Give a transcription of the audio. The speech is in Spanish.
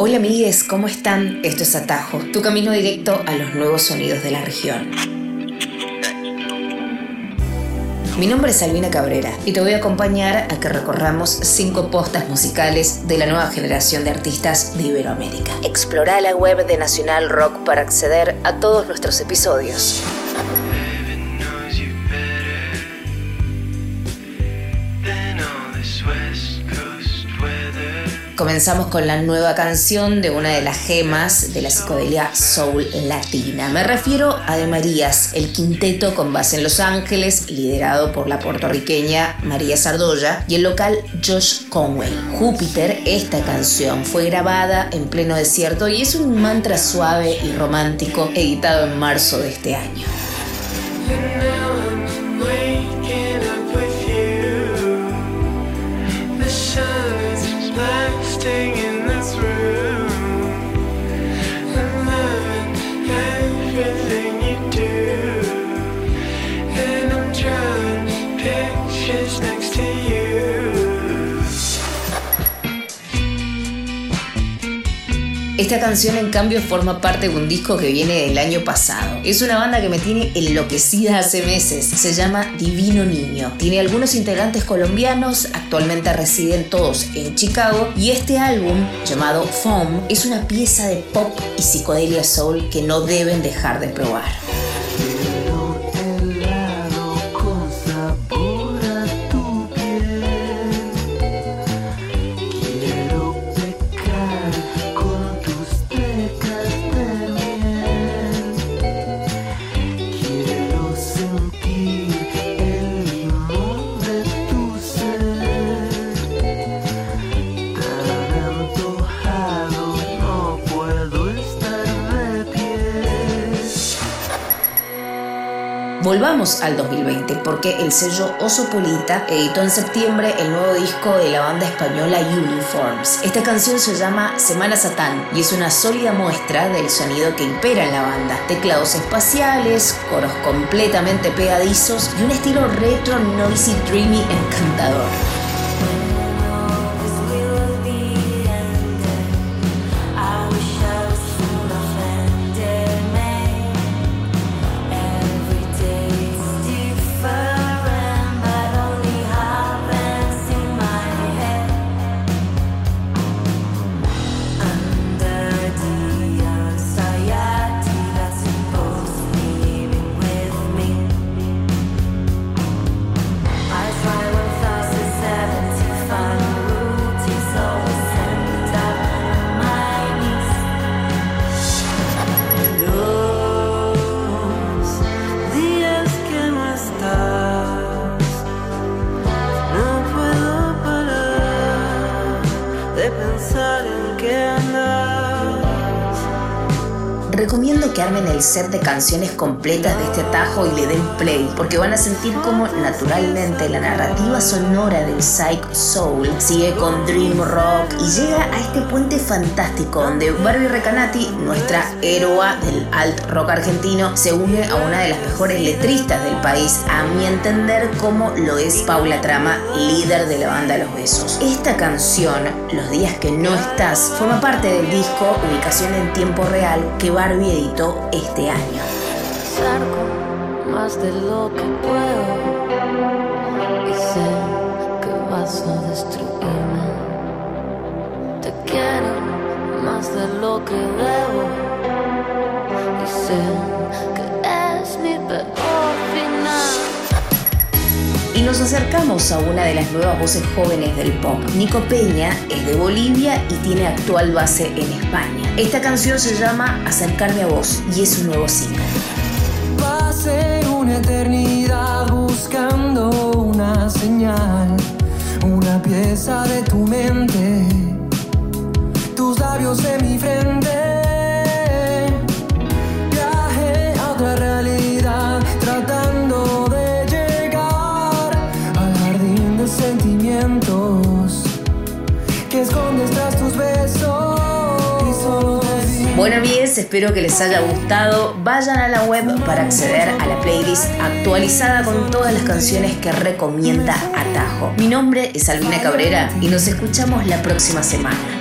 Hola amigues, ¿cómo están? Esto es Atajo, tu camino directo a los nuevos sonidos de la región. Mi nombre es Albina Cabrera y te voy a acompañar a que recorramos cinco postas musicales de la nueva generación de artistas de Iberoamérica. Explora la web de Nacional Rock para acceder a todos nuestros episodios. Comenzamos con la nueva canción de una de las gemas de la psicodelia soul latina. Me refiero a De Marías, el quinteto con base en Los Ángeles, liderado por la puertorriqueña María Sardoya y el local Josh Conway. Júpiter, esta canción fue grabada en pleno desierto y es un mantra suave y romántico editado en marzo de este año. Esta canción en cambio forma parte de un disco que viene del año pasado. Es una banda que me tiene enloquecida hace meses. Se llama Divino Niño. Tiene algunos integrantes colombianos, actualmente residen todos en Chicago y este álbum llamado Foam es una pieza de pop y psicodelia soul que no deben dejar de probar. Volvamos al 2020 porque el sello Oso Polita editó en septiembre el nuevo disco de la banda española Uniforms. Esta canción se llama Semana Satán y es una sólida muestra del sonido que impera en la banda. Teclados espaciales, coros completamente pegadizos y un estilo retro, noisy, dreamy encantador. Recomiendo que armen el set de canciones completas de este atajo y le den play, porque van a sentir como naturalmente la narrativa sonora del Psych Soul sigue con Dream Rock y llega a este puente fantástico donde Barbie Recanati, nuestra héroa del alt rock argentino, se une a una de las mejores letristas del país, a mi entender como lo es Paula Trama, líder de la banda Los Besos. Esta canción, Los días que no estás, forma parte del disco Ubicación en tiempo real que Barbie editó este año. Cerco más de lo que puedo y sé que vas a destruirme. Te quiero más de lo que debo y sé que es mi. Y nos acercamos a una de las nuevas voces jóvenes del pop. Nico Peña es de Bolivia y tiene actual base en España. Esta canción se llama Acercarme a vos y es un nuevo single. Pasé una eternidad buscando una señal, una pieza de tu mente, tus labios en mi frente. Bueno amigos, espero que les haya gustado. Vayan a la web para acceder a la playlist actualizada con todas las canciones que recomienda Atajo. Mi nombre es Albina Cabrera y nos escuchamos la próxima semana.